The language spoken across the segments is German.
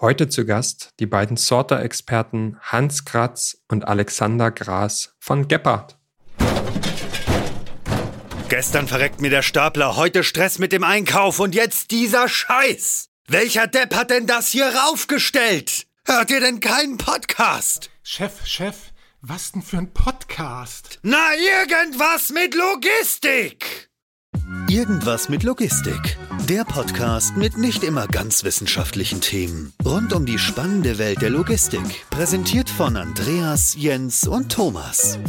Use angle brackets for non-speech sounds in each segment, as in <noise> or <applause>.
Heute zu Gast die beiden Sorter-Experten Hans Kratz und Alexander Gras von Gebhardt. Gestern verreckt mir der Stapler, heute Stress mit dem Einkauf und jetzt dieser Scheiß. Welcher Depp hat denn das hier raufgestellt? Hört ihr denn keinen Podcast? Chef, Chef, was denn für ein Podcast? Na, irgendwas mit Logistik! Irgendwas mit Logistik. Der Podcast mit nicht immer ganz wissenschaftlichen Themen. Rund um die spannende Welt der Logistik. Präsentiert von Andreas, Jens und Thomas.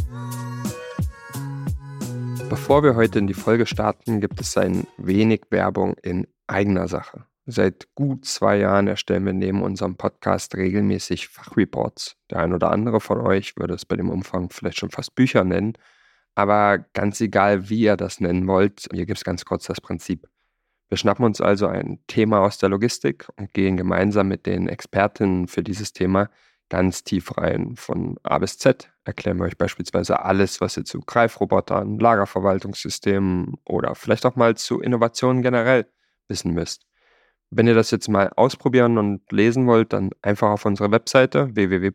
Bevor wir heute in die Folge starten, gibt es ein wenig Werbung in eigener Sache. Seit gut zwei Jahren erstellen wir neben unserem Podcast regelmäßig Fachreports. Der ein oder andere von euch würde es bei dem Umfang vielleicht schon fast Bücher nennen. Aber ganz egal, wie ihr das nennen wollt, hier gibt es ganz kurz das Prinzip. Wir schnappen uns also ein Thema aus der Logistik und gehen gemeinsam mit den Expertinnen für dieses Thema ganz tief rein. Von A bis Z erklären wir euch beispielsweise alles, was ihr zu Greifrobotern, Lagerverwaltungssystemen oder vielleicht auch mal zu Innovationen generell wissen müsst. Wenn ihr das jetzt mal ausprobieren und lesen wollt, dann einfach auf unsere Webseite www.iwml.de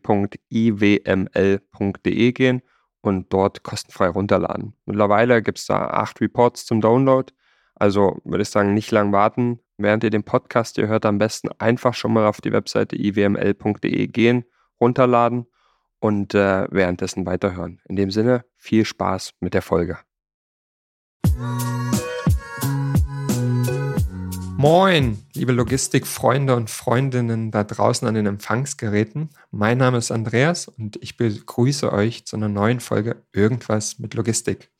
gehen und dort kostenfrei runterladen. Mittlerweile gibt es da acht Reports zum Download. Also würde ich sagen, nicht lang warten. Während ihr den Podcast hier hört, am besten einfach schon mal auf die Webseite iwml.de gehen runterladen und äh, währenddessen weiterhören. In dem Sinne, viel Spaß mit der Folge. Moin, liebe Logistikfreunde und Freundinnen da draußen an den Empfangsgeräten. Mein Name ist Andreas und ich begrüße euch zu einer neuen Folge Irgendwas mit Logistik.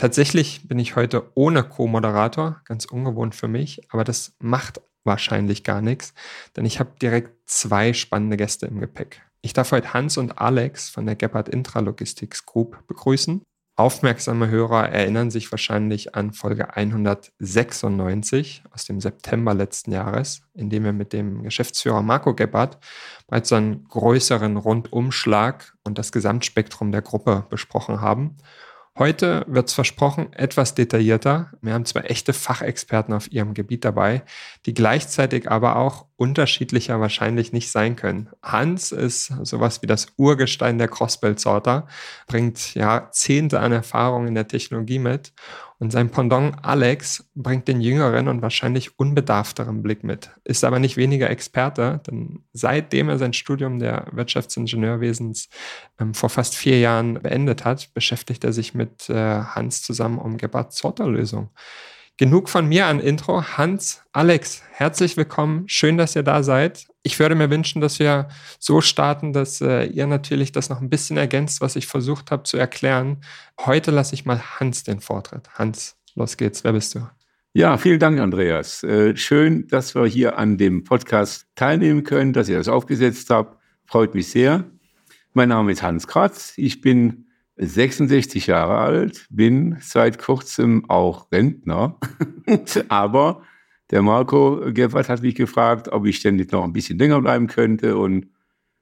Tatsächlich bin ich heute ohne Co-Moderator, ganz ungewohnt für mich, aber das macht wahrscheinlich gar nichts, denn ich habe direkt zwei spannende Gäste im Gepäck. Ich darf heute Hans und Alex von der Gebhardt Intralogistics Group begrüßen. Aufmerksame Hörer erinnern sich wahrscheinlich an Folge 196 aus dem September letzten Jahres, in dem wir mit dem Geschäftsführer Marco Gebhardt bereits einen größeren Rundumschlag und das Gesamtspektrum der Gruppe besprochen haben. Heute wird es versprochen etwas detaillierter. Wir haben zwar echte Fachexperten auf ihrem Gebiet dabei, die gleichzeitig aber auch unterschiedlicher wahrscheinlich nicht sein können. Hans ist sowas wie das Urgestein der Crossbelt-Sorter, bringt Jahrzehnte an Erfahrung in der Technologie mit und sein Pendant Alex bringt den jüngeren und wahrscheinlich unbedarfteren Blick mit, ist aber nicht weniger Experte, denn seitdem er sein Studium der Wirtschaftsingenieurwesens ähm, vor fast vier Jahren beendet hat, beschäftigt er sich mit äh, Hans zusammen um Gebhardt-Sorter-Lösung. Genug von mir an Intro. Hans, Alex, herzlich willkommen. Schön, dass ihr da seid. Ich würde mir wünschen, dass wir so starten, dass äh, ihr natürlich das noch ein bisschen ergänzt, was ich versucht habe zu erklären. Heute lasse ich mal Hans den Vortritt. Hans, los geht's. Wer bist du? Ja, vielen Dank, Andreas. Äh, schön, dass wir hier an dem Podcast teilnehmen können, dass ihr das aufgesetzt habt. Freut mich sehr. Mein Name ist Hans Kratz. Ich bin 66 Jahre alt, bin seit kurzem auch Rentner, <laughs> aber der Marco Gebhardt hat mich gefragt, ob ich denn nicht noch ein bisschen länger bleiben könnte. Und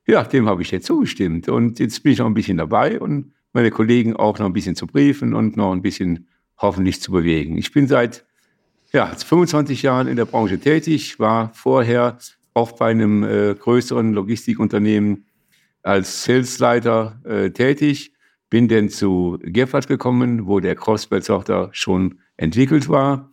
ja, dem habe ich jetzt zugestimmt. Und jetzt bin ich noch ein bisschen dabei und meine Kollegen auch noch ein bisschen zu briefen und noch ein bisschen hoffentlich zu bewegen. Ich bin seit ja, 25 Jahren in der Branche tätig, war vorher auch bei einem äh, größeren Logistikunternehmen als Salesleiter äh, tätig bin dann zu Geffert gekommen, wo der Crossbelt-Software schon entwickelt war.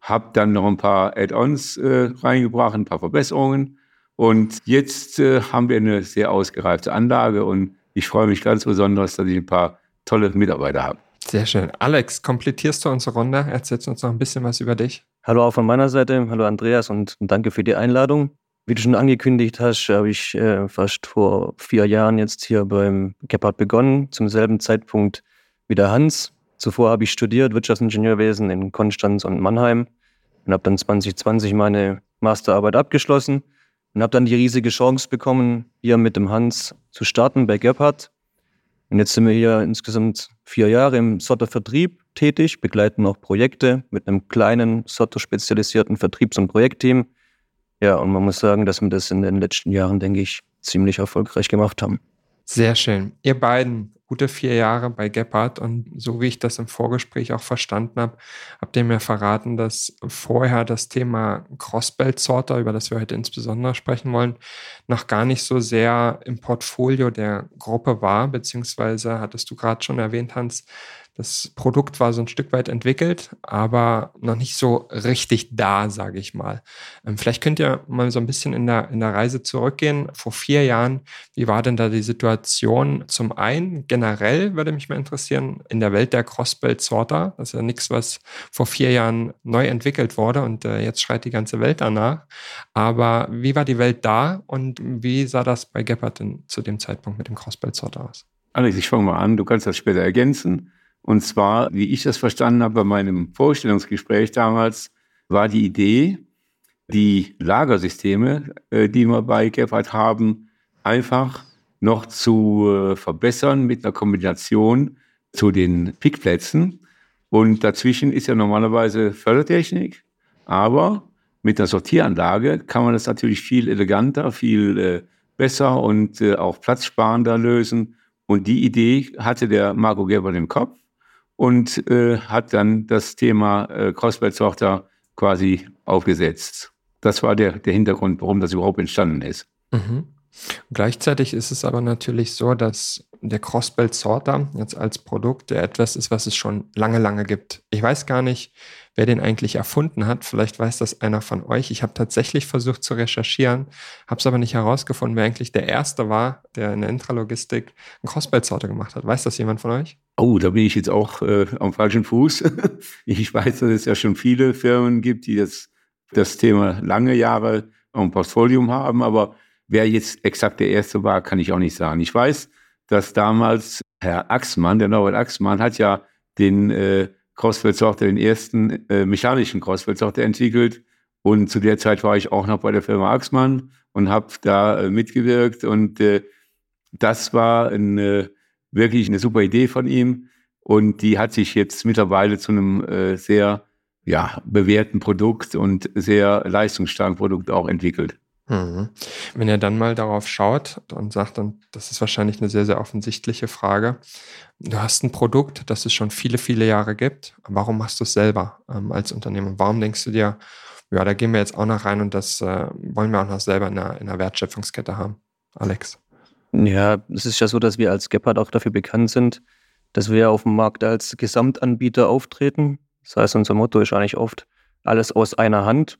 Habe dann noch ein paar Add-ons äh, reingebracht, ein paar Verbesserungen. Und jetzt äh, haben wir eine sehr ausgereifte Anlage und ich freue mich ganz besonders, dass ich ein paar tolle Mitarbeiter habe. Sehr schön. Alex, komplettierst du unsere Runde? Erzählst uns noch ein bisschen was über dich. Hallo auch von meiner Seite. Hallo Andreas und danke für die Einladung. Wie du schon angekündigt hast, habe ich äh, fast vor vier Jahren jetzt hier beim Gebhardt begonnen, zum selben Zeitpunkt wie der Hans. Zuvor habe ich studiert Wirtschaftsingenieurwesen in Konstanz und Mannheim und habe dann 2020 meine Masterarbeit abgeschlossen und habe dann die riesige Chance bekommen, hier mit dem Hans zu starten bei Gebhardt. Und jetzt sind wir hier insgesamt vier Jahre im Sorter-Vertrieb tätig, begleiten auch Projekte mit einem kleinen Sorter-spezialisierten Vertriebs- und Projektteam ja, und man muss sagen, dass wir das in den letzten Jahren, denke ich, ziemlich erfolgreich gemacht haben. Sehr schön. Ihr beiden gute vier Jahre bei Gephardt und so wie ich das im Vorgespräch auch verstanden habe, habt ihr mir verraten, dass vorher das Thema Crossbelt-Sorter, über das wir heute insbesondere sprechen wollen, noch gar nicht so sehr im Portfolio der Gruppe war, beziehungsweise hattest du gerade schon erwähnt, Hans, das Produkt war so ein Stück weit entwickelt, aber noch nicht so richtig da, sage ich mal. Ähm, vielleicht könnt ihr mal so ein bisschen in der, in der Reise zurückgehen. Vor vier Jahren, wie war denn da die Situation? Zum einen, generell würde mich mal interessieren, in der Welt der Crossbelt-Sorter. Das ist ja nichts, was vor vier Jahren neu entwickelt wurde und äh, jetzt schreit die ganze Welt danach. Aber wie war die Welt da und wie sah das bei Gephardt denn zu dem Zeitpunkt mit dem Crossbelt-Sorter aus? Alex, ich fange mal an, du kannst das später ergänzen. Und zwar, wie ich das verstanden habe bei meinem Vorstellungsgespräch damals, war die Idee, die Lagersysteme, äh, die wir bei Gephardt haben, einfach noch zu äh, verbessern mit einer Kombination zu den Pickplätzen. Und dazwischen ist ja normalerweise Fördertechnik, aber mit der Sortieranlage kann man das natürlich viel eleganter, viel äh, besser und auch platzsparender lösen. Und die Idee hatte der Marco Gerber im Kopf und äh, hat dann das Thema äh, Crossbelt-Software quasi aufgesetzt. Das war der, der Hintergrund, warum das überhaupt entstanden ist. Mhm. Gleichzeitig ist es aber natürlich so, dass der Crossbelt Sorter jetzt als Produkt etwas ist, was es schon lange, lange gibt. Ich weiß gar nicht, wer den eigentlich erfunden hat. Vielleicht weiß das einer von euch. Ich habe tatsächlich versucht zu recherchieren, habe es aber nicht herausgefunden, wer eigentlich der Erste war, der in der Intralogistik einen Crossbelt-Sorter gemacht hat. Weiß das jemand von euch? Oh, da bin ich jetzt auch äh, am falschen Fuß. <laughs> ich weiß, dass es ja schon viele Firmen gibt, die das, das Thema lange Jahre am Portfolio haben, aber wer jetzt exakt der Erste war, kann ich auch nicht sagen. Ich weiß, dass damals Herr Axmann, der Norbert Axmann, hat ja den äh, Crossfeld-Software, den ersten äh, mechanischen Crossfeld-Software entwickelt. Und zu der Zeit war ich auch noch bei der Firma Axmann und habe da äh, mitgewirkt. Und äh, das war eine, wirklich eine super Idee von ihm. Und die hat sich jetzt mittlerweile zu einem äh, sehr ja, bewährten Produkt und sehr leistungsstarken Produkt auch entwickelt. Mhm. Wenn ihr dann mal darauf schaut und sagt, dann, das ist wahrscheinlich eine sehr, sehr offensichtliche Frage. Du hast ein Produkt, das es schon viele, viele Jahre gibt. Warum machst du es selber ähm, als Unternehmen? Warum denkst du dir, ja, da gehen wir jetzt auch noch rein und das äh, wollen wir auch noch selber in der, in der Wertschöpfungskette haben? Alex. Ja, es ist ja so, dass wir als Gepard auch dafür bekannt sind, dass wir auf dem Markt als Gesamtanbieter auftreten. Das heißt, unser Motto ist eigentlich oft alles aus einer Hand.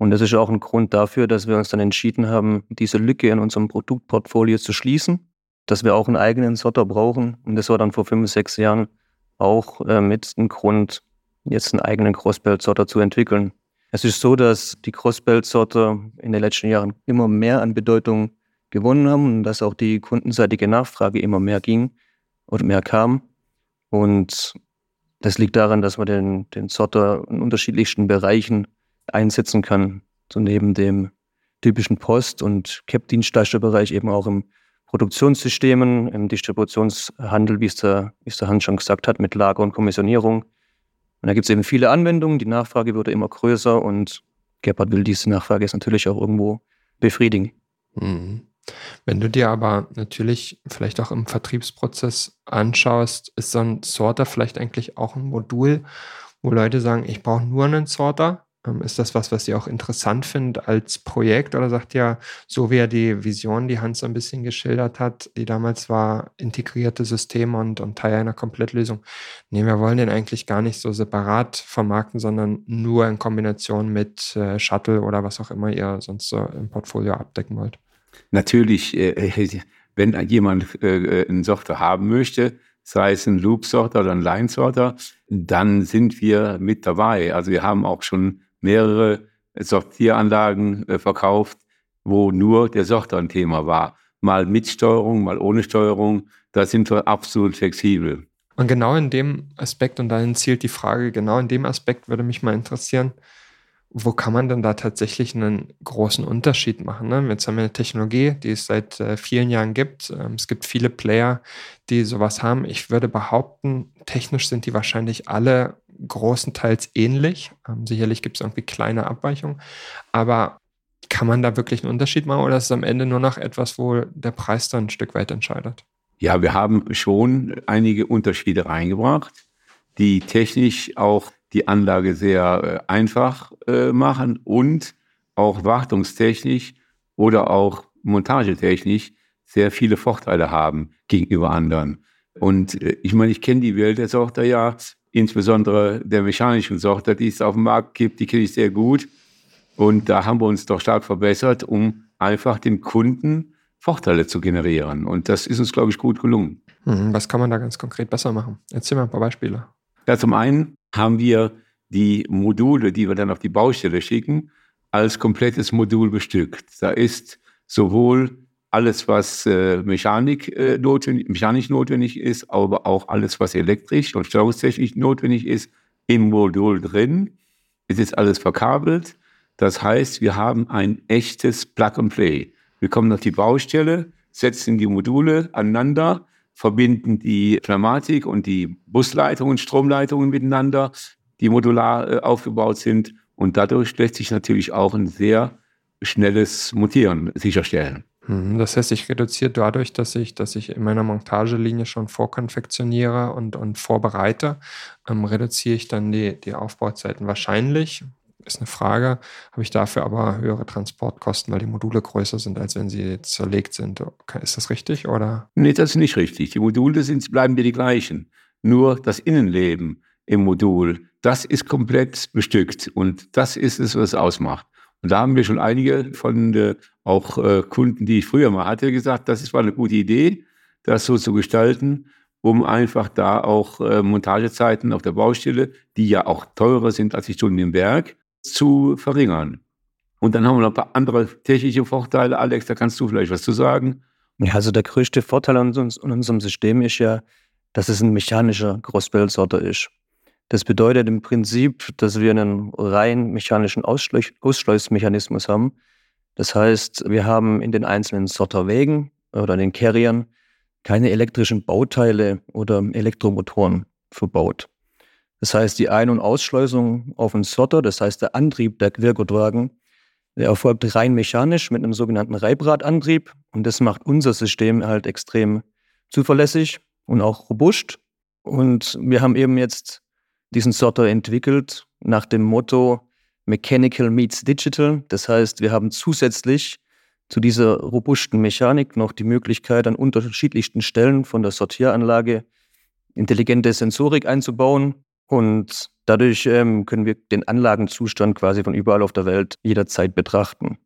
Und das ist auch ein Grund dafür, dass wir uns dann entschieden haben, diese Lücke in unserem Produktportfolio zu schließen, dass wir auch einen eigenen Sorter brauchen. Und das war dann vor fünf, sechs Jahren auch äh, mit ein Grund, jetzt einen eigenen Crossbelt-Sorter zu entwickeln. Es ist so, dass die Crossbelt-Sorter in den letzten Jahren immer mehr an Bedeutung gewonnen haben und dass auch die kundenseitige Nachfrage immer mehr ging oder mehr kam. Und das liegt daran, dass man den, den Sorter in unterschiedlichsten Bereichen einsetzen kann. So neben dem typischen Post- und CAP-Dienstleisterbereich eben auch im Produktionssystemen, im Distributionshandel, wie es der, wie es der Hans schon gesagt hat, mit Lager und Kommissionierung. Und da gibt es eben viele Anwendungen, die Nachfrage wurde immer größer und Gebhardt will diese Nachfrage jetzt natürlich auch irgendwo befriedigen. Mhm. Wenn du dir aber natürlich vielleicht auch im Vertriebsprozess anschaust, ist so ein Sorter vielleicht eigentlich auch ein Modul, wo Leute sagen, ich brauche nur einen Sorter ist das was, was ihr auch interessant findet als Projekt oder sagt ihr, so wie er die Vision, die Hans so ein bisschen geschildert hat, die damals war, integrierte Systeme und, und Teil einer Komplettlösung? Nee, wir wollen den eigentlich gar nicht so separat vermarkten, sondern nur in Kombination mit äh, Shuttle oder was auch immer ihr sonst so im Portfolio abdecken wollt. Natürlich, äh, äh wenn jemand äh, äh, einen Software haben möchte, sei es ein Loop-Sorter oder ein Line-Sorter, dann sind wir mit dabei. Also wir haben auch schon mehrere Sortieranlagen äh, verkauft, wo nur der Sorter ein Thema war. Mal mit Steuerung, mal ohne Steuerung. Da sind wir absolut flexibel. Und genau in dem Aspekt, und dahin zielt die Frage, genau in dem Aspekt würde mich mal interessieren, wo kann man denn da tatsächlich einen großen Unterschied machen? Ne? Jetzt haben wir eine Technologie, die es seit äh, vielen Jahren gibt. Ähm, es gibt viele Player, die sowas haben. Ich würde behaupten, technisch sind die wahrscheinlich alle großenteils ähnlich. Ähm, sicherlich gibt es irgendwie kleine Abweichungen, aber kann man da wirklich einen Unterschied machen oder ist es am Ende nur noch etwas, wo der Preis dann ein Stück weit entscheidet? Ja, wir haben schon einige Unterschiede reingebracht, die technisch auch die Anlage sehr äh, einfach äh, machen und auch wartungstechnisch oder auch montagetechnisch sehr viele Vorteile haben gegenüber anderen. Und äh, ich meine, ich kenne die Welt der Sorte ja, insbesondere der mechanischen Sorte, die es auf dem Markt gibt, die kenne ich sehr gut. Und da haben wir uns doch stark verbessert, um einfach dem Kunden Vorteile zu generieren. Und das ist uns, glaube ich, gut gelungen. Hm, was kann man da ganz konkret besser machen? Erzähl mal ein paar Beispiele. Ja, zum einen haben wir die Module, die wir dann auf die Baustelle schicken, als komplettes Modul bestückt. Da ist sowohl alles, was äh, Mechanik, äh, notwendig, mechanisch notwendig ist, aber auch alles, was elektrisch und steuerungstechnisch notwendig ist, im Modul drin. Es ist alles verkabelt. Das heißt, wir haben ein echtes Plug-and-Play. Wir kommen auf die Baustelle, setzen die Module aneinander, verbinden die Pneumatik und die Busleitungen, Stromleitungen miteinander, die modular äh, aufgebaut sind. Und dadurch lässt sich natürlich auch ein sehr schnelles Montieren sicherstellen. Mhm, das heißt, ich reduziere dadurch, dass ich, dass ich in meiner Montagelinie schon vorkonfektioniere und, und vorbereite, ähm, reduziere ich dann die, die Aufbauzeiten wahrscheinlich. Ist eine Frage, habe ich dafür aber höhere Transportkosten, weil die Module größer sind, als wenn sie zerlegt sind. Ist das richtig oder? Nee, das ist nicht richtig. Die Module sind, bleiben dir die gleichen. Nur das Innenleben im Modul, das ist komplett bestückt und das ist es, was es ausmacht. Und da haben wir schon einige von äh, auch äh, Kunden, die ich früher mal hatte, gesagt, das war eine gute Idee, das so zu gestalten, um einfach da auch äh, Montagezeiten auf der Baustelle, die ja auch teurer sind als die Stunden im Werk, zu verringern. Und dann haben wir noch ein paar andere technische Vorteile. Alex, da kannst du vielleicht was zu sagen. Ja, also der größte Vorteil an, uns, an unserem System ist ja, dass es ein mechanischer Großbildsorter ist. Das bedeutet im Prinzip, dass wir einen rein mechanischen Ausschleusmechanismus haben. Das heißt, wir haben in den einzelnen Sorterwegen oder den Carriern keine elektrischen Bauteile oder Elektromotoren verbaut. Das heißt, die Ein- und Ausschleusung auf den Sorter, das heißt der Antrieb der Quergurtwagen, der erfolgt rein mechanisch mit einem sogenannten Reibradantrieb und das macht unser System halt extrem zuverlässig und auch robust. Und wir haben eben jetzt diesen Sorter entwickelt nach dem Motto Mechanical meets Digital. Das heißt, wir haben zusätzlich zu dieser robusten Mechanik noch die Möglichkeit, an unterschiedlichsten Stellen von der Sortieranlage intelligente Sensorik einzubauen. Und dadurch ähm, können wir den Anlagenzustand quasi von überall auf der Welt jederzeit betrachten.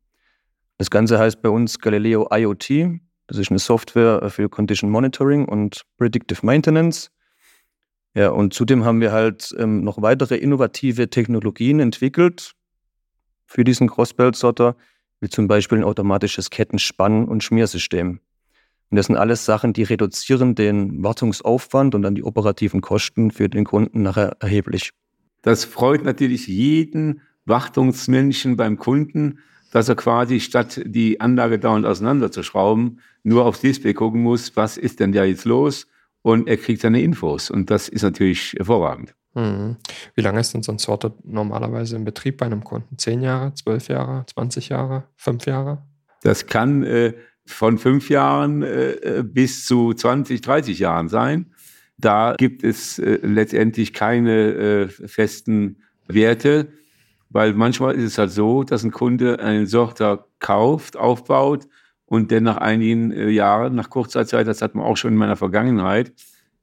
Das Ganze heißt bei uns Galileo IoT. Das ist eine Software für Condition Monitoring und Predictive Maintenance. Ja, und zudem haben wir halt ähm, noch weitere innovative Technologien entwickelt für diesen Crossbelt-Sorter, wie zum Beispiel ein automatisches Kettenspann- und Schmiersystem. Und das sind alles Sachen, die reduzieren den Wartungsaufwand und dann die operativen Kosten für den Kunden nachher erheblich. Das freut natürlich jeden Wartungsmenschen beim Kunden, dass er quasi statt die Anlage dauernd auseinanderzuschrauben, nur aufs Display gucken muss, was ist denn da jetzt los? Und er kriegt seine Infos. Und das ist natürlich hervorragend. Mhm. Wie lange ist denn so ein Sorter normalerweise im Betrieb bei einem Kunden? Zehn Jahre, zwölf Jahre, 20 Jahre, fünf Jahre? Das kann äh, von fünf Jahren äh, bis zu 20, 30 Jahren sein. Da gibt es äh, letztendlich keine äh, festen Werte, weil manchmal ist es halt so, dass ein Kunde einen Sorter kauft, aufbaut und dann nach einigen äh, Jahren, nach kurzer Zeit, das hat man auch schon in meiner Vergangenheit,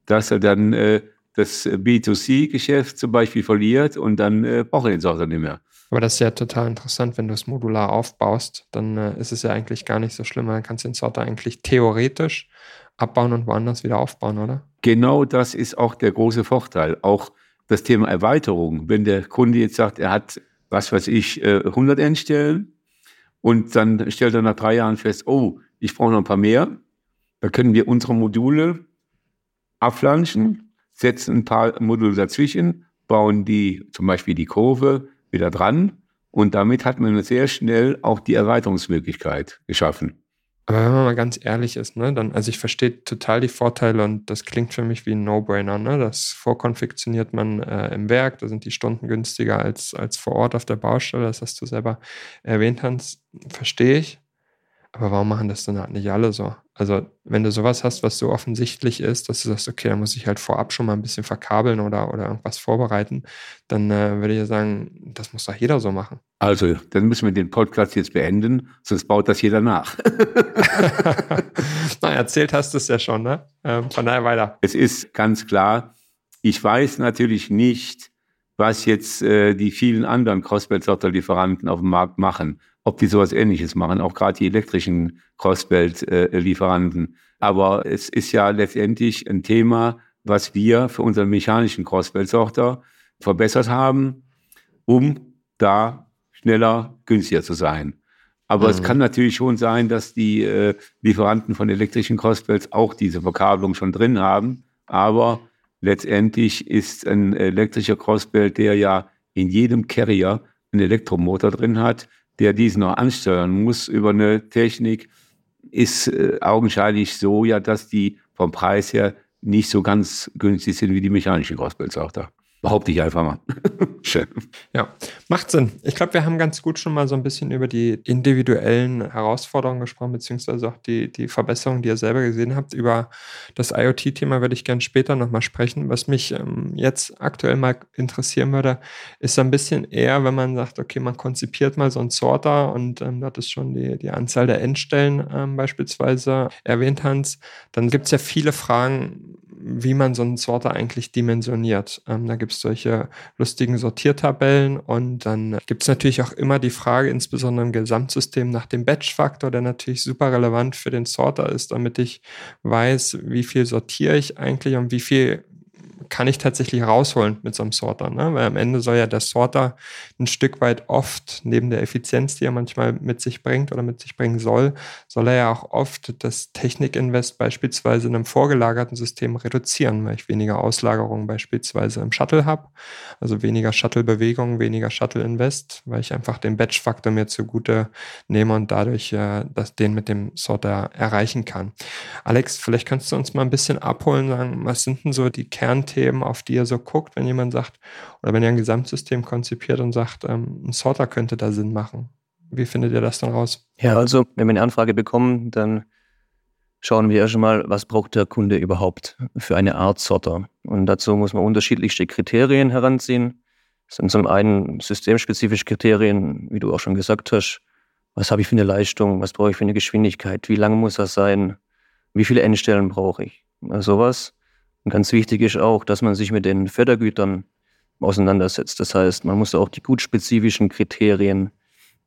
dass er dann äh, das B2C-Geschäft zum Beispiel verliert und dann äh, braucht er den Sorter nicht mehr. Aber das ist ja total interessant, wenn du es modular aufbaust, dann äh, ist es ja eigentlich gar nicht so schlimm. Dann kannst du den Sorter eigentlich theoretisch abbauen und woanders wieder aufbauen, oder? Genau das ist auch der große Vorteil. Auch das Thema Erweiterung. Wenn der Kunde jetzt sagt, er hat, was weiß ich, 100 äh, Endstellen und dann stellt er nach drei Jahren fest, oh, ich brauche noch ein paar mehr. Da können wir unsere Module abflanschen, setzen ein paar Module dazwischen, bauen die, zum Beispiel die Kurve, wieder dran. Und damit hat man sehr schnell auch die Erweiterungsmöglichkeit geschaffen. Aber wenn man mal ganz ehrlich ist, ne, dann, also ich verstehe total die Vorteile und das klingt für mich wie ein No-Brainer. Ne? Das vorkonfektioniert man äh, im Werk, da sind die Stunden günstiger als, als vor Ort auf der Baustelle, das hast du selber erwähnt, Hans, verstehe ich. Aber warum machen das dann halt nicht alle so? Also, wenn du sowas hast, was so offensichtlich ist, dass du sagst, okay, da muss ich halt vorab schon mal ein bisschen verkabeln oder, oder irgendwas vorbereiten, dann äh, würde ich ja sagen, das muss doch jeder so machen. Also, dann müssen wir den Podcast jetzt beenden, sonst baut das jeder nach. <laughs> Na, erzählt hast du es ja schon, ne? Ähm, von daher weiter. Es ist ganz klar, ich weiß natürlich nicht, was jetzt äh, die vielen anderen Crossbelt-Sorter-Lieferanten auf dem Markt machen ob die sowas ähnliches machen, auch gerade die elektrischen Crossbelt-Lieferanten. Aber es ist ja letztendlich ein Thema, was wir für unseren mechanischen Crossbelt-Sorter verbessert haben, um da schneller, günstiger zu sein. Aber mhm. es kann natürlich schon sein, dass die äh, Lieferanten von elektrischen Crossbelts auch diese Verkabelung schon drin haben. Aber letztendlich ist ein elektrischer Crossbelt, der ja in jedem Carrier einen Elektromotor drin hat, der diesen noch ansteuern muss über eine Technik, ist äh, augenscheinlich so, ja, dass die vom Preis her nicht so ganz günstig sind wie die mechanischen Crossbeltsauter. Behaupte ich einfach mal. <laughs> Schön. Ja, macht Sinn. Ich glaube, wir haben ganz gut schon mal so ein bisschen über die individuellen Herausforderungen gesprochen, beziehungsweise auch die, die Verbesserungen, die ihr selber gesehen habt. Über das IoT-Thema würde ich gerne später nochmal sprechen. Was mich ähm, jetzt aktuell mal interessieren würde, ist so ein bisschen eher, wenn man sagt, okay, man konzipiert mal so einen Sorter und ähm, dort ist schon die, die Anzahl der Endstellen ähm, beispielsweise erwähnt, Hans, dann gibt es ja viele Fragen, wie man so einen Sorter eigentlich dimensioniert. Ähm, da gibt es solche lustigen Sortiertabellen und dann gibt es natürlich auch immer die Frage, insbesondere im Gesamtsystem, nach dem Batch-Faktor, der natürlich super relevant für den Sorter ist, damit ich weiß, wie viel sortiere ich eigentlich und wie viel kann ich tatsächlich rausholen mit so einem Sorter. Ne? Weil am Ende soll ja der Sorter ein Stück weit oft, neben der Effizienz, die er manchmal mit sich bringt oder mit sich bringen soll, soll er ja auch oft das Technikinvest beispielsweise in einem vorgelagerten System reduzieren, weil ich weniger Auslagerungen beispielsweise im Shuttle habe, also weniger Shuttle-Bewegungen, weniger Shuttle-Invest, weil ich einfach den Batch-Faktor mir zugute nehme und dadurch äh, das, den mit dem Sorter erreichen kann. Alex, vielleicht kannst du uns mal ein bisschen abholen, sagen, was sind denn so die Kernthemen Themen, auf die ihr so guckt, wenn jemand sagt, oder wenn ihr ein Gesamtsystem konzipiert und sagt, ähm, ein Sorter könnte da Sinn machen? Wie findet ihr das dann raus? Ja, also wenn wir eine Anfrage bekommen, dann schauen wir erst mal, was braucht der Kunde überhaupt für eine Art Sorter. Und dazu muss man unterschiedlichste Kriterien heranziehen. Das sind zum einen systemspezifische Kriterien, wie du auch schon gesagt hast. Was habe ich für eine Leistung? Was brauche ich für eine Geschwindigkeit? Wie lang muss das sein? Wie viele Endstellen brauche ich? Also sowas. Und ganz wichtig ist auch, dass man sich mit den Fördergütern auseinandersetzt. Das heißt, man muss auch die gutspezifischen Kriterien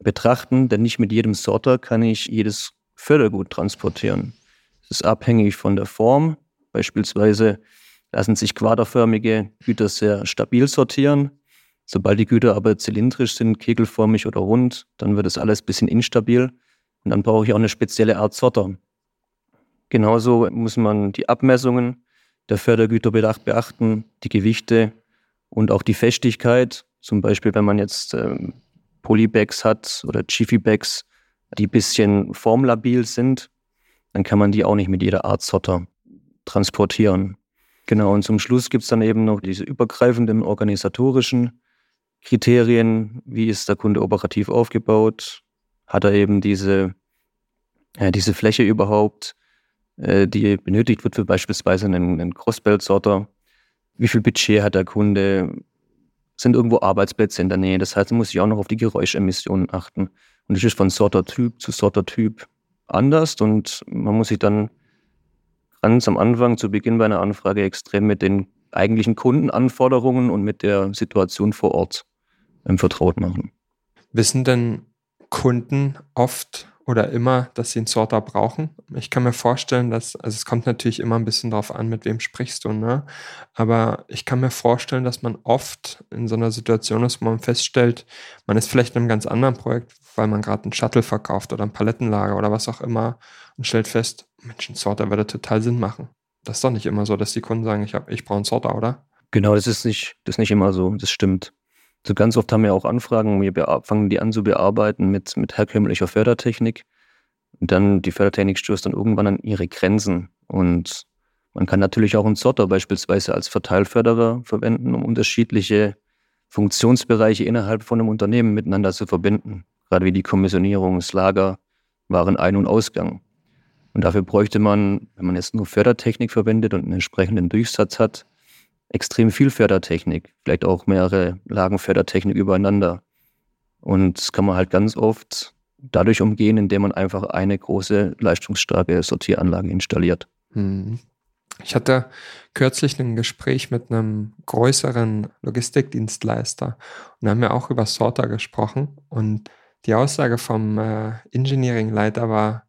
betrachten, denn nicht mit jedem Sorter kann ich jedes Fördergut transportieren. Es ist abhängig von der Form. Beispielsweise lassen sich quaderförmige Güter sehr stabil sortieren. Sobald die Güter aber zylindrisch sind, kegelförmig oder rund, dann wird es alles ein bisschen instabil. Und dann brauche ich auch eine spezielle Art Sorter. Genauso muss man die Abmessungen der Fördergüter beachten, die Gewichte und auch die Festigkeit. Zum Beispiel, wenn man jetzt ähm, Polybags hat oder Jiffy-Bags, die ein bisschen formlabil sind, dann kann man die auch nicht mit jeder Art Sorter transportieren. Genau, und zum Schluss gibt es dann eben noch diese übergreifenden organisatorischen Kriterien. Wie ist der Kunde operativ aufgebaut? Hat er eben diese, ja, diese Fläche überhaupt? Äh, die benötigt wird für beispielsweise einen, einen Crossbelt-Sorter. Wie viel Budget hat der Kunde? Sind irgendwo Arbeitsplätze in der Nähe? Das heißt, man muss sich auch noch auf die Geräuschemissionen achten. Und das ist von Sortertyp zu Sortertyp anders und man muss sich dann ganz am Anfang, zu Beginn bei einer Anfrage, extrem mit den eigentlichen Kundenanforderungen und mit der Situation vor Ort ähm, vertraut machen. Wissen denn Kunden oft, oder immer, dass sie einen Sorter brauchen. Ich kann mir vorstellen, dass, also es kommt natürlich immer ein bisschen darauf an, mit wem sprichst du, ne? Aber ich kann mir vorstellen, dass man oft in so einer Situation ist, wo man feststellt, man ist vielleicht in einem ganz anderen Projekt, weil man gerade einen Shuttle verkauft oder ein Palettenlager oder was auch immer und stellt fest, Mensch, ein Sorter würde total Sinn machen. Das ist doch nicht immer so, dass die Kunden sagen, ich, ich brauche einen Sorter, oder? Genau, das ist nicht, das ist nicht immer so, das stimmt. So ganz oft haben wir auch Anfragen, wir fangen die an zu bearbeiten mit, mit herkömmlicher Fördertechnik. Und dann die Fördertechnik stößt dann irgendwann an ihre Grenzen. Und man kann natürlich auch einen Sorter beispielsweise als Verteilförderer verwenden, um unterschiedliche Funktionsbereiche innerhalb von einem Unternehmen miteinander zu verbinden. Gerade wie die Kommissionierung, das Lager, Warenein- und Ausgang. Und dafür bräuchte man, wenn man jetzt nur Fördertechnik verwendet und einen entsprechenden Durchsatz hat, extrem viel Fördertechnik, vielleicht auch mehrere Lagen Fördertechnik übereinander. Und das kann man halt ganz oft dadurch umgehen, indem man einfach eine große leistungsstarke Sortieranlage installiert. Hm. Ich hatte kürzlich ein Gespräch mit einem größeren Logistikdienstleister und haben wir auch über Sorter gesprochen. Und die Aussage vom äh, Engineering-Leiter war,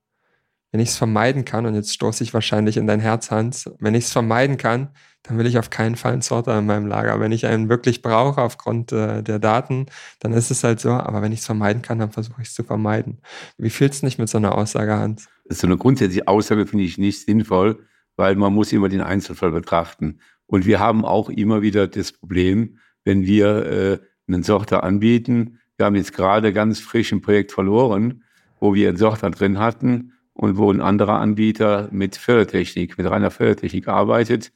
wenn ich es vermeiden kann, und jetzt stoße ich wahrscheinlich in dein Herz, Hans, wenn ich es vermeiden kann, dann will ich auf keinen Fall einen Sorter in meinem Lager. Wenn ich einen wirklich brauche aufgrund äh, der Daten, dann ist es halt so. Aber wenn ich es vermeiden kann, dann versuche ich es zu vermeiden. Wie fühlst du dich mit so einer Aussage, Hans? So eine grundsätzliche Aussage finde ich nicht sinnvoll, weil man muss immer den Einzelfall betrachten. Und wir haben auch immer wieder das Problem, wenn wir äh, einen Sorter anbieten. Wir haben jetzt gerade ganz frisch ein Projekt verloren, wo wir einen Sorter drin hatten und wo ein anderer Anbieter mit Fördertechnik, mit reiner Fördertechnik arbeitet.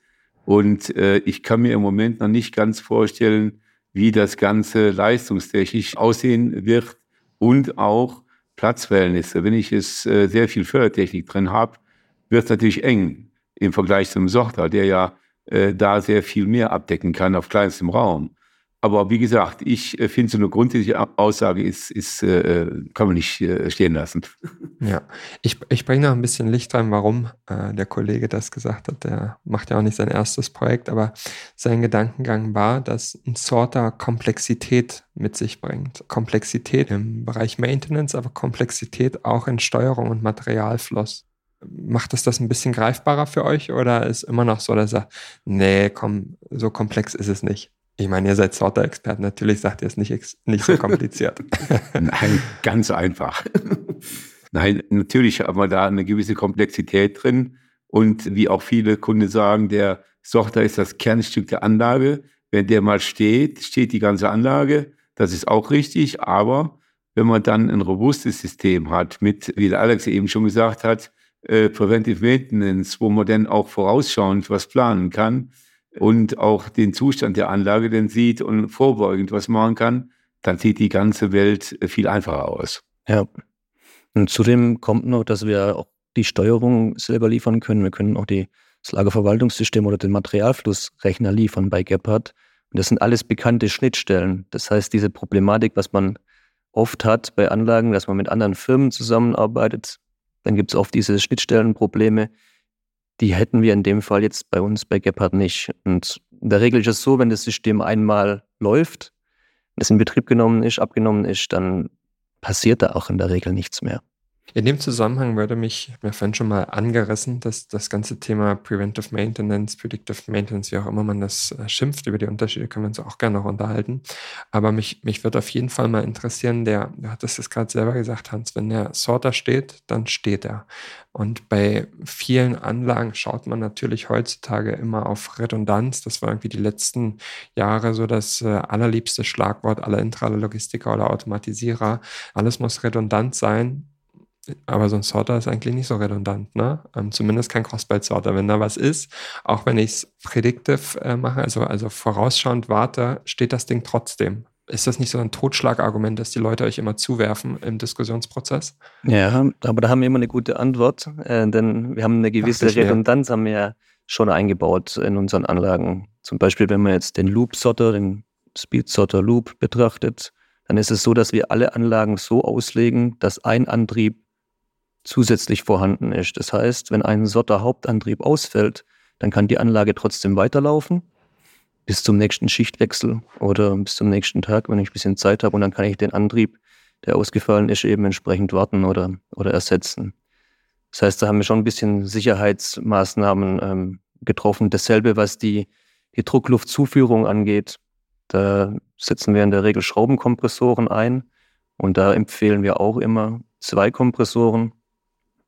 Und äh, ich kann mir im Moment noch nicht ganz vorstellen, wie das Ganze leistungstechnisch aussehen wird und auch Platzverhältnisse. Wenn ich es äh, sehr viel Fördertechnik drin habe, wird es natürlich eng im Vergleich zum Sorter, der ja äh, da sehr viel mehr abdecken kann auf kleinstem Raum. Aber wie gesagt, ich äh, finde so eine grundsätzliche Aussage ist, ist äh, kann man nicht äh, stehen lassen. Ja, ich, ich bringe noch ein bisschen Licht rein, warum äh, der Kollege das gesagt hat. Der macht ja auch nicht sein erstes Projekt, aber sein Gedankengang war, dass ein Sorter Komplexität mit sich bringt. Komplexität im Bereich Maintenance, aber Komplexität auch in Steuerung und Materialfluss. Macht das das ein bisschen greifbarer für euch oder ist immer noch so, dass er nee, komm, so komplex ist es nicht? Ich meine, ihr seid Sorter-Experten, natürlich sagt ihr es nicht, nicht so kompliziert. <laughs> Nein, ganz einfach. Nein, natürlich haben wir da eine gewisse Komplexität drin. Und wie auch viele Kunden sagen, der Sorter ist das Kernstück der Anlage. Wenn der mal steht, steht die ganze Anlage. Das ist auch richtig. Aber wenn man dann ein robustes System hat, mit, wie der Alex eben schon gesagt hat, äh, Preventive Maintenance, wo man dann auch vorausschauend was planen kann und auch den Zustand der Anlage dann sieht und vorbeugend was machen kann, dann sieht die ganze Welt äh, viel einfacher aus. Ja. Und zudem kommt noch, dass wir auch die Steuerung selber liefern können. Wir können auch die, das Lagerverwaltungssystem oder den Materialflussrechner liefern bei Gepard. Und das sind alles bekannte Schnittstellen. Das heißt, diese Problematik, was man oft hat bei Anlagen, dass man mit anderen Firmen zusammenarbeitet, dann gibt es oft diese Schnittstellenprobleme. Die hätten wir in dem Fall jetzt bei uns bei Gepard nicht. Und in der Regel ist es so, wenn das System einmal läuft, es in Betrieb genommen ist, abgenommen ist, dann passiert da auch in der Regel nichts mehr. In dem Zusammenhang würde mich, ich habe vorhin schon mal angerissen, dass das ganze Thema Preventive Maintenance, Predictive Maintenance, wie auch immer man das äh, schimpft, über die Unterschiede können wir uns auch gerne noch unterhalten. Aber mich, mich würde auf jeden Fall mal interessieren, der, du hattest es gerade selber gesagt, Hans, wenn der Sorter steht, dann steht er. Und bei vielen Anlagen schaut man natürlich heutzutage immer auf Redundanz. Das war irgendwie die letzten Jahre so das äh, allerliebste Schlagwort aller Intralogistiker oder Automatisierer. Alles muss redundant sein aber so ein Sorter ist eigentlich nicht so redundant, ne? Ähm, zumindest kein Crossbyte-Sorter. Wenn da was ist, auch wenn ich es predictive äh, mache, also, also vorausschauend warte, steht das Ding trotzdem. Ist das nicht so ein Totschlagargument, dass die Leute euch immer zuwerfen im Diskussionsprozess? Ja, aber da haben wir immer eine gute Antwort, äh, denn wir haben eine gewisse Redundanz, haben wir ja schon eingebaut in unseren Anlagen. Zum Beispiel, wenn man jetzt den Loop-Sorter, den Speed-Sorter Loop betrachtet, dann ist es so, dass wir alle Anlagen so auslegen, dass ein Antrieb zusätzlich vorhanden ist. Das heißt, wenn ein Sotter Hauptantrieb ausfällt, dann kann die Anlage trotzdem weiterlaufen bis zum nächsten Schichtwechsel oder bis zum nächsten Tag, wenn ich ein bisschen Zeit habe und dann kann ich den Antrieb, der ausgefallen ist, eben entsprechend warten oder, oder ersetzen. Das heißt, da haben wir schon ein bisschen Sicherheitsmaßnahmen ähm, getroffen. Dasselbe, was die, die Druckluftzuführung angeht. Da setzen wir in der Regel Schraubenkompressoren ein und da empfehlen wir auch immer zwei Kompressoren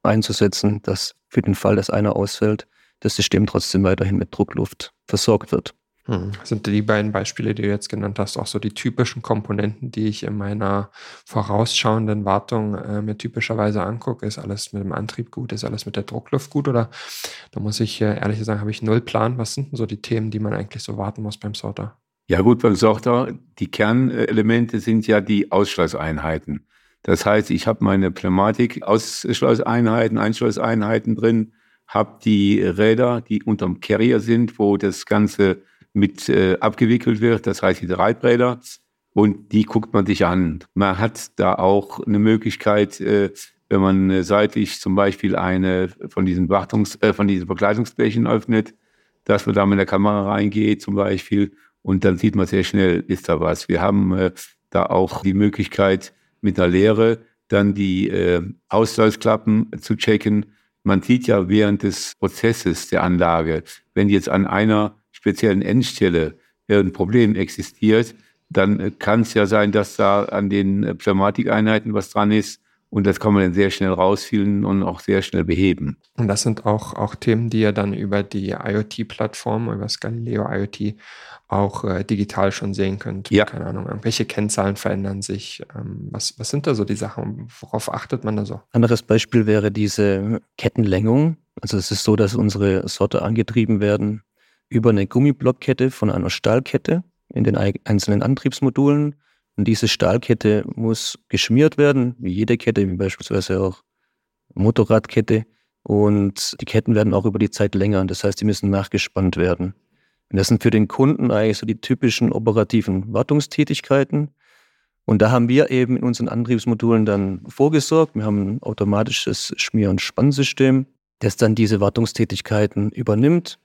einzusetzen, dass für den Fall, dass einer ausfällt, das System trotzdem weiterhin mit Druckluft versorgt wird. Hm. Sind die beiden Beispiele, die du jetzt genannt hast, auch so die typischen Komponenten, die ich in meiner vorausschauenden Wartung äh, mir typischerweise angucke? Ist alles mit dem Antrieb gut? Ist alles mit der Druckluft gut? Oder da muss ich äh, ehrlich sagen, habe ich null Plan. Was sind denn so die Themen, die man eigentlich so warten muss beim Sorter? Ja gut, beim Sorter, die Kernelemente sind ja die Ausschlusseinheiten. Das heißt, ich habe meine Pneumatik Ausschleuseinheiten, Einschleuseinheiten drin, habe die Räder, die unterm Carrier sind, wo das Ganze mit äh, abgewickelt wird, das heißt die Treibräder, und die guckt man sich an. Man hat da auch eine Möglichkeit, äh, wenn man äh, seitlich zum Beispiel eine von diesen Wartungs-, äh, von diesen Verkleidungsblechen öffnet, dass man da mit der Kamera reingeht zum Beispiel und dann sieht man sehr schnell, ist da was. Wir haben äh, da auch die Möglichkeit, mit einer Lehre dann die äh, Ausgleichsklappen zu checken. Man sieht ja während des Prozesses der Anlage, wenn jetzt an einer speziellen Endstelle ein Problem existiert, dann äh, kann es ja sein, dass da an den äh, Pneumatikeinheiten was dran ist und das kann man dann sehr schnell rausfinden und auch sehr schnell beheben. Und das sind auch, auch Themen, die ihr dann über die IoT-Plattform, über das Galileo IoT auch äh, digital schon sehen könnt. Ja. Keine Ahnung, welche Kennzahlen verändern sich? Ähm, was, was sind da so die Sachen? Worauf achtet man da so? Anderes Beispiel wäre diese Kettenlängung. Also es ist so, dass unsere Sorte angetrieben werden über eine Gummiblockkette von einer Stahlkette in den einzelnen Antriebsmodulen. Und diese Stahlkette muss geschmiert werden, wie jede Kette, wie beispielsweise auch Motorradkette. Und die Ketten werden auch über die Zeit länger. Das heißt, die müssen nachgespannt werden. Und das sind für den Kunden eigentlich so die typischen operativen Wartungstätigkeiten. Und da haben wir eben in unseren Antriebsmodulen dann vorgesorgt. Wir haben ein automatisches Schmier- und Spannsystem, das dann diese Wartungstätigkeiten übernimmt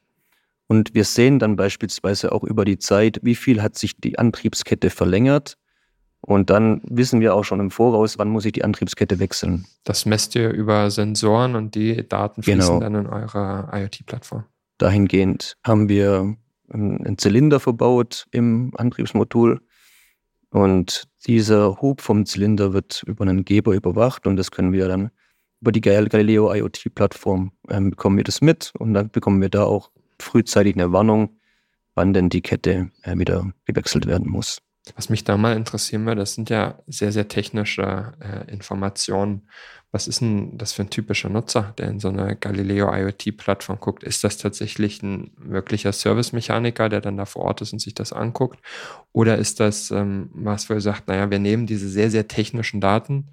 und wir sehen dann beispielsweise auch über die Zeit, wie viel hat sich die Antriebskette verlängert. Und dann wissen wir auch schon im Voraus, wann muss ich die Antriebskette wechseln. Das messt ihr über Sensoren und die Daten fließen Genau. dann in eure IoT-Plattform. Dahingehend haben wir einen Zylinder verbaut im Antriebsmodul. Und dieser Hub vom Zylinder wird über einen Geber überwacht und das können wir dann über die Gal- Galileo IoT-Plattform ähm, bekommen wir das mit und dann bekommen wir da auch frühzeitig eine Warnung, wann denn die Kette äh, wieder gewechselt werden muss. Was mich da mal interessieren würde, das sind ja sehr, sehr technische äh, Informationen. Was ist denn das für ein typischer Nutzer, der in so eine Galileo IoT-Plattform guckt? Ist das tatsächlich ein wirklicher Service-Mechaniker, der dann da vor Ort ist und sich das anguckt? Oder ist das ähm, was, wo ihr sagt, naja, wir nehmen diese sehr, sehr technischen Daten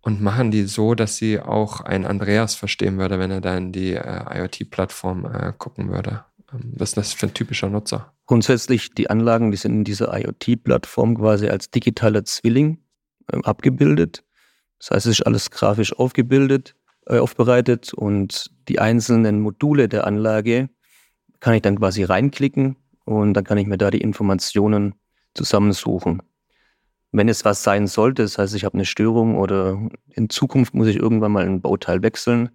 und machen die so, dass sie auch ein Andreas verstehen würde, wenn er da in die äh, IoT-Plattform äh, gucken würde? Ähm, was ist das für ein typischer Nutzer? Grundsätzlich die Anlagen, die sind in dieser IoT-Plattform quasi als digitaler Zwilling ähm, abgebildet. Das heißt, es ist alles grafisch aufgebildet, äh, aufbereitet und die einzelnen Module der Anlage kann ich dann quasi reinklicken und dann kann ich mir da die Informationen zusammensuchen. Wenn es was sein sollte, das heißt, ich habe eine Störung oder in Zukunft muss ich irgendwann mal ein Bauteil wechseln,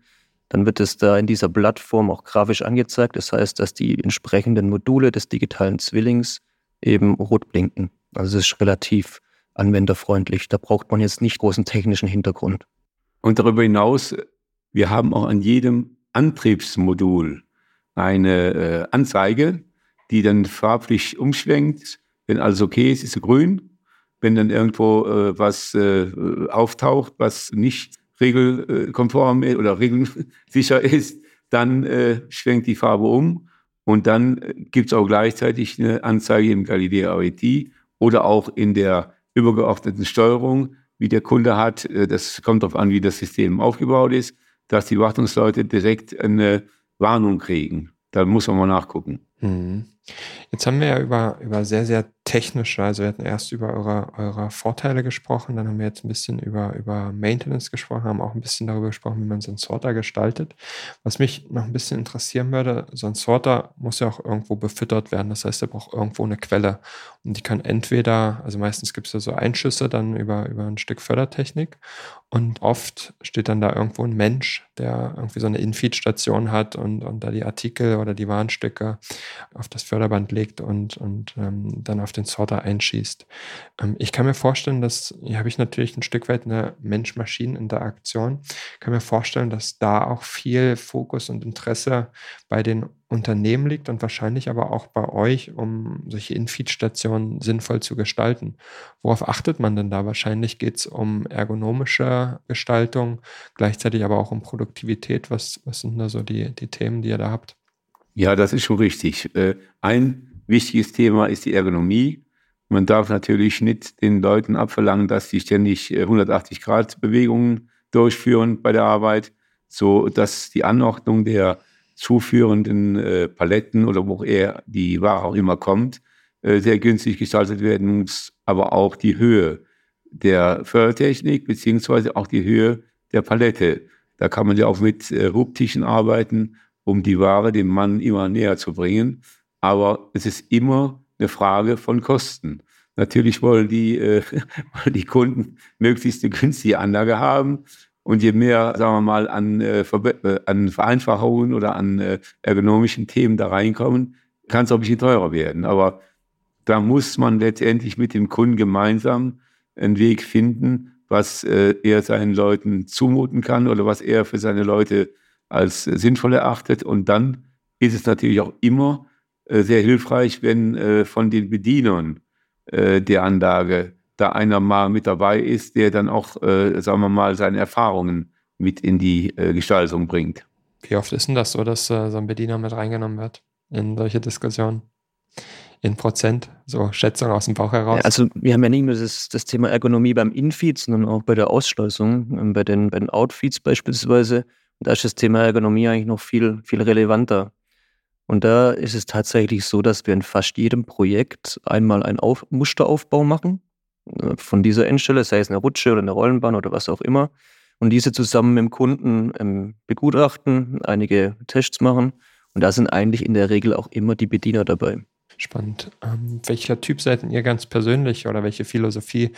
dann wird es da in dieser Plattform auch grafisch angezeigt. Das heißt, dass die entsprechenden Module des digitalen Zwillings eben rot blinken. Also es ist relativ anwenderfreundlich. Da braucht man jetzt nicht großen technischen Hintergrund. Und darüber hinaus, wir haben auch an jedem Antriebsmodul eine äh, Anzeige, die dann farblich umschwenkt. Wenn alles okay ist, ist sie grün. Wenn dann irgendwo äh, was äh, auftaucht, was nicht regelkonform ist oder regelsicher ist, dann äh, schwenkt die Farbe um. Und dann äh, gibt es auch gleichzeitig eine Anzeige im Galileo IoT oder auch in der übergeordneten Steuerung, wie der Kunde hat. Äh, Das kommt darauf an, wie das System aufgebaut ist, dass die Wartungsleute direkt eine Warnung kriegen. Da muss man mal nachgucken. Mhm. Jetzt haben wir ja über, über sehr, sehr technische, also wir hatten erst über eure, eure Vorteile gesprochen, dann haben wir jetzt ein bisschen über, über Maintenance gesprochen, haben auch ein bisschen darüber gesprochen, wie man so einen Sorter gestaltet. Was mich noch ein bisschen interessieren würde, so ein Sorter muss ja auch irgendwo befüttert werden, das heißt, er braucht irgendwo eine Quelle und die kann entweder, also meistens gibt es ja so Einschüsse dann über, über ein Stück Fördertechnik und oft steht dann da irgendwo ein Mensch, der irgendwie so eine Infeed-Station hat und, und da die Artikel oder die Warnstücke auf das Förderband legt und, und ähm, dann auf den Sorter einschießt. Ähm, ich kann mir vorstellen, dass, hier habe ich natürlich ein Stück weit eine Mensch-Maschinen-Interaktion, kann mir vorstellen, dass da auch viel Fokus und Interesse bei den Unternehmen liegt und wahrscheinlich aber auch bei euch, um solche Infeed-Stationen sinnvoll zu gestalten. Worauf achtet man denn da? Wahrscheinlich geht es um ergonomische Gestaltung, gleichzeitig aber auch um Produktivität. Was, was sind da so die, die Themen, die ihr da habt? Ja, das ist schon richtig. Äh, Ein wichtiges Thema ist die Ergonomie. Man darf natürlich nicht den Leuten abverlangen, dass sie ständig 180 Grad Bewegungen durchführen bei der Arbeit, so dass die Anordnung der zuführenden äh, Paletten oder wo er die Ware auch immer kommt, äh, sehr günstig gestaltet werden muss, aber auch die Höhe der Fördertechnik beziehungsweise auch die Höhe der Palette. Da kann man ja auch mit äh, Hubtischen arbeiten, um die Ware dem Mann immer näher zu bringen. Aber es ist immer eine Frage von Kosten. Natürlich wollen die, äh, <laughs> die Kunden möglichst eine günstige Anlage haben. Und je mehr, sagen wir mal, an, äh, äh an Vereinfachungen oder an äh, ergonomischen Themen da reinkommen, kann es auch ein bisschen teurer werden. Aber da muss man letztendlich mit dem Kunden gemeinsam einen Weg finden, was äh, er seinen Leuten zumuten kann oder was er für seine Leute als sinnvoll erachtet. Und dann ist es natürlich auch immer äh, sehr hilfreich, wenn äh, von den Bedienern der Anlage da einer mal mit dabei ist, der dann auch, äh, sagen wir mal, seine Erfahrungen mit in die Gestaltung bringt. Wie oft ist denn das so, dass so ein Bediener mit reingenommen wird in solche Diskussionen? in Prozent, so Schätzung aus dem Bauch heraus? also wir haben ja nicht nur das, das Thema Ergonomie beim Infeed, sondern auch bei der Ausschleusung, ähm, bei den, bei den Outfeeds beispielsweise. Und da ist das Thema Ergonomie eigentlich noch viel, viel relevanter. Und da ist es tatsächlich so, dass wir in fast jedem Projekt einmal einen Auf Musteraufbau machen äh, von dieser Endstelle, sei es eine Rutsche oder eine Rollenbahn oder was auch immer. Und diese zusammen mit dem Kunden ähm, begutachten, einige Tests machen. Und da sind eigentlich in der Regel auch immer die Bediener dabei. Spannend. Ähm, welcher Typ seid ihr ganz persönlich oder welche Philosophie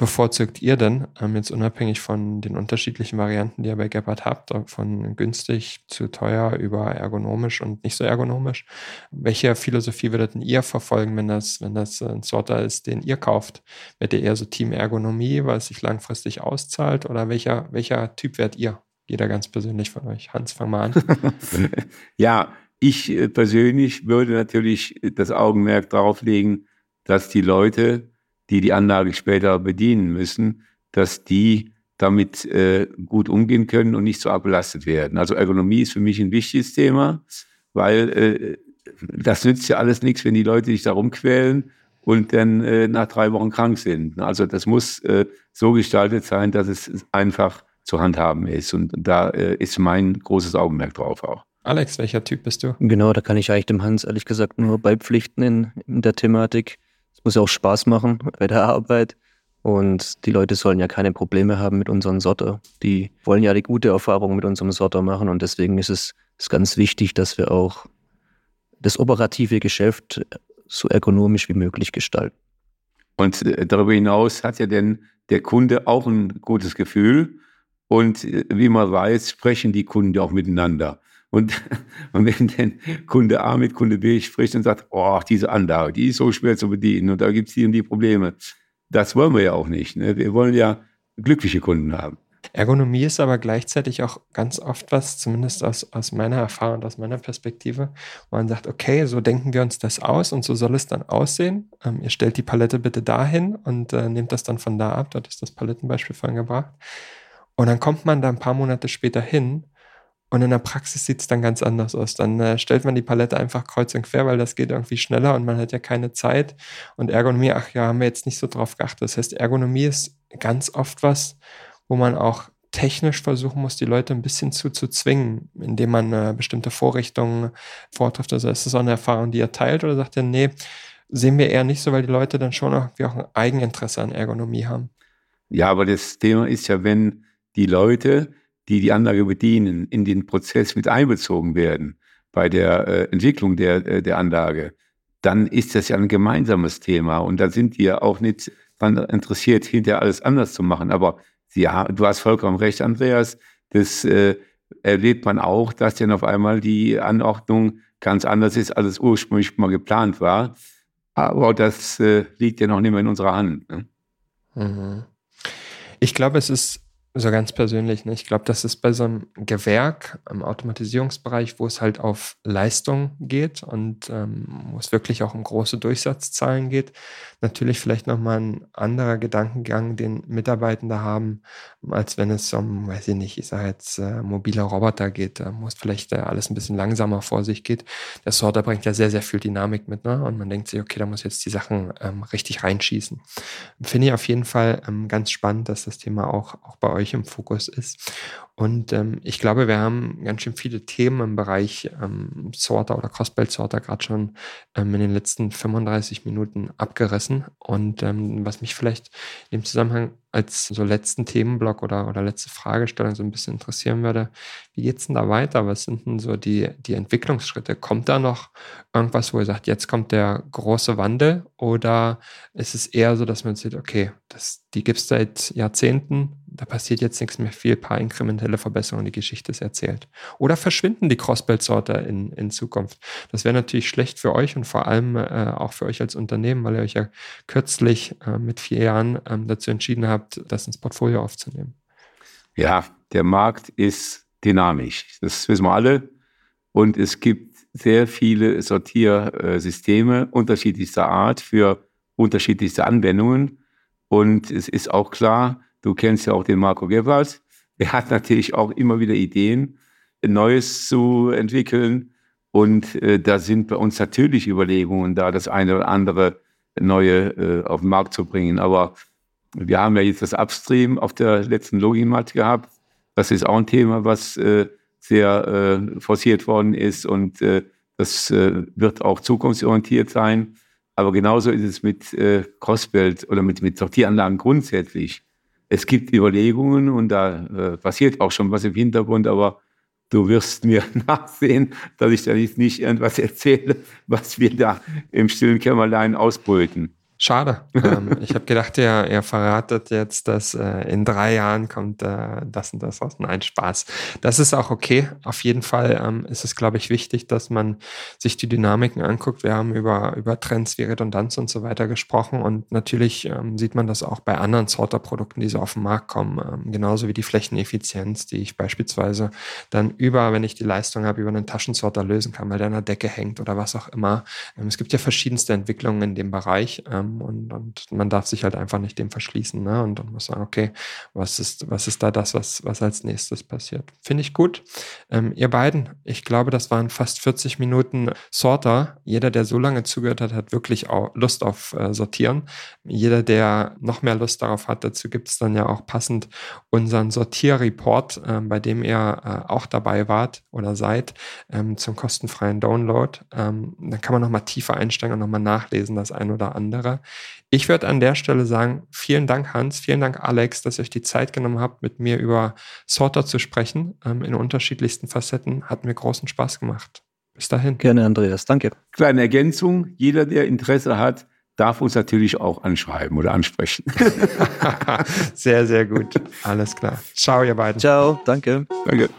bevorzugt ihr denn, ähm, jetzt unabhängig von den unterschiedlichen Varianten, die ihr bei Gepard habt, von günstig zu teuer über ergonomisch und nicht so ergonomisch? Welche Philosophie würdet ihr verfolgen, wenn das, wenn das ein Sorter ist, den ihr kauft? Werdet ihr eher so Team Ergonomie, weil es sich langfristig auszahlt? Oder welcher, welcher Typ werdet ihr? Jeder ganz persönlich von euch. Hans, fang mal an. <laughs> ja, ich äh, persönlich würde natürlich das Augenmerk darauf legen, dass die Leute, die die Anlage später bedienen müssen, dass die damit äh, gut umgehen können und nicht so abbelastet werden. Also Ergonomie ist für mich ein wichtiges Thema, weil äh, das nützt ja alles nichts, wenn die Leute sich da rumquälen und dann äh, nach drei Wochen krank sind. Also das muss äh, so gestaltet sein, dass es einfach zu handhaben ist. Und da äh, ist mein großes Augenmerk drauf auch. Alex, welcher Typ bist du? Genau, da kann ich eigentlich dem Hans ehrlich gesagt nur beipflichten in, in der Thematik. Es muss ja auch Spaß machen bei der Arbeit. Und die Leute sollen ja keine Probleme haben mit unserem Sorter. Die wollen ja die gute Erfahrung mit unserem Sorter machen. Und deswegen ist es ist ganz wichtig, dass wir auch das operative Geschäft so ergonomisch wie möglich gestalten. Und äh, darüber hinaus hat ja denn der Kunde auch ein gutes Gefühl. Und äh, wie man weiß, sprechen die Kunden auch miteinander. Und, <laughs> und wenn dann Kunde A mit Kunde B spricht und sagt, oh, diese Anlage, die ist so schwer zu bedienen und da gibt es die und die Probleme. Das wollen wir ja auch nicht. Ne? Wir wollen ja glückliche Kunden haben. Ergonomie ist aber gleichzeitig auch ganz oft was, zumindest aus, aus meiner Erfahrung aus meiner Perspektive, wo man sagt, okay, so denken wir uns das aus und so soll es dann aussehen. Ähm, ihr stellt die Palette bitte dahin und äh, nehmt das dann von da ab. Dort ist das Palettenbeispiel vorhin gebracht. Und dann kommt man da ein paar Monate später hin und in der Praxis sieht es dann ganz anders aus. Dann äh, stellt man die Palette einfach kreuz und quer, weil das geht irgendwie schneller und man hat ja keine Zeit. Und Ergonomie, ach ja, haben wir jetzt nicht so drauf geachtet. Das heißt, Ergonomie ist ganz oft was, wo man auch technisch versuchen muss, die Leute ein bisschen zu, zu zwingen, indem man äh, bestimmte Vorrichtungen vortrifft. Also ist das auch eine Erfahrung, die ihr teilt oder sagt ihr, nee, sehen wir eher nicht so, weil die Leute dann schon irgendwie auch ein Eigeninteresse an Ergonomie haben? Ja, aber das Thema ist ja, wenn die Leute die die Anlage bedienen, in den Prozess mit einbezogen werden bei der äh, Entwicklung der, äh, der Anlage, dann ist das ja ein gemeinsames Thema. Und da sind wir auch nicht daran interessiert, hinterher alles anders zu machen. Aber ja, du hast vollkommen recht, Andreas. Das äh, erlebt man auch, dass dann auf einmal die Anordnung ganz anders ist, als es ursprünglich mal geplant war. Aber das äh, liegt ja noch nicht mehr in unserer Hand. Ne? Mhm. Ich glaube, es ist so ganz persönlich, ne? ich glaube, das ist bei so einem Gewerk im Automatisierungsbereich, wo es halt auf Leistung geht und ähm, wo es wirklich auch um große Durchsatzzahlen geht, natürlich vielleicht nochmal ein anderer Gedankengang, den Mitarbeitende haben, als wenn es um, weiß ich nicht, ich sage jetzt äh, mobile Roboter geht, wo es vielleicht äh, alles ein bisschen langsamer vor sich geht. Der Sorter bringt ja sehr, sehr viel Dynamik mit, ne? Und man denkt sich, okay, da muss jetzt die Sachen ähm, richtig reinschießen. Finde ich auf jeden Fall ähm, ganz spannend, dass das Thema auch, auch bei euch euch im Fokus ist. Und ähm, ich glaube, wir haben ganz schön viele Themen im Bereich ähm, Sorter oder Crossbelt-Sorter gerade schon ähm, in den letzten 35 Minuten abgerissen. Und ähm, was mich vielleicht in dem Zusammenhang als so letzten Themenblock oder, oder letzte Fragestellung so ein bisschen interessieren würde, wie geht es denn da weiter? Was sind denn so die, die Entwicklungsschritte? Kommt da noch irgendwas, wo ihr sagt, jetzt kommt der große Wandel? Oder ist es eher so, dass man sieht, okay, das, die gibt es seit Jahrzehnten, da passiert jetzt nichts mehr viel, paar inkrementelle Verbesserungen, die Geschichte ist erzählt. Oder verschwinden die Crossbelt-Sorter in, in Zukunft? Das wäre natürlich schlecht für euch und vor allem äh, auch für euch als Unternehmen, weil ihr euch ja kürzlich äh, mit vier Jahren ähm, dazu entschieden habt, das ins Portfolio aufzunehmen. Ja, der Markt ist dynamisch. Das wissen wir alle. Und es gibt sehr viele Sortiersysteme unterschiedlichster Art für unterschiedlichste Anwendungen. Und es ist auch klar, Du kennst ja auch den Marco Gebhardt. Er hat natürlich auch immer wieder Ideen, Neues zu entwickeln. Und äh, da sind bei uns natürlich Überlegungen da, das eine oder andere Neue äh, auf den Markt zu bringen. Aber wir haben ja jetzt das Upstream auf der letzten Logimat gehabt. Das ist auch ein Thema, was äh, sehr äh, forciert worden ist und äh, das äh, wird auch zukunftsorientiert sein. Aber genauso ist es mit äh, Crossbelt oder mit, mit Sortieranlagen grundsätzlich es gibt Überlegungen und da äh, passiert auch schon was im Hintergrund, aber du wirst mir <laughs> nachsehen, dass ich da nicht irgendwas <laughs> erzähle, was wir da im stillen Kämmerlein ausbrüten. Schade. <laughs> ähm, ich habe gedacht, ihr, ihr verratet jetzt, dass äh, in drei Jahren kommt äh, das und das raus. Nein, Spaß. Das ist auch okay. Auf jeden Fall ähm, ist es, glaube ich, wichtig, dass man sich die Dynamiken anguckt. Wir haben über, über Trends wie Redundanz und so weiter gesprochen und natürlich ähm, sieht man das auch bei anderen Sorter-Produkten, die so auf den Markt kommen. Ähm, genauso wie die Flächeneffizienz, die ich beispielsweise dann über, wenn ich die Leistung habe, über einen Taschensorter lösen kann, weil der an der Decke hängt oder was auch immer. Ähm, es gibt ja verschiedenste Entwicklungen in dem Bereich. Ähm, und, und man darf sich halt einfach nicht dem verschließen. Ne? Und dann muss sagen, okay, was ist, was ist da das, was, was als nächstes passiert? Finde ich gut. Ähm, ihr beiden, ich glaube, das waren fast 40 Minuten Sorter. Jeder, der so lange zugehört hat, hat wirklich auch Lust auf äh, Sortieren. Jeder, der noch mehr Lust darauf hat, dazu gibt es dann ja auch passend unseren Sortierreport, äh, bei dem ihr äh, auch dabei wart oder seid, ähm, zum kostenfreien Download. Ähm, dann kann man nochmal tiefer einsteigen und nochmal nachlesen, das ein oder andere. Ich würde an der Stelle sagen, vielen Dank Hans, vielen Dank Alex, dass ihr euch die Zeit genommen habt, mit mir über Sorter zu sprechen. Ähm, in unterschiedlichsten Facetten hat mir großen Spaß gemacht. Bis dahin. Gerne, Andreas. Danke. Kleine Ergänzung. Jeder, der Interesse hat, darf uns natürlich auch anschreiben oder ansprechen. <laughs> sehr, sehr gut. Alles klar. Ciao, ihr beiden. Ciao. Danke. Danke.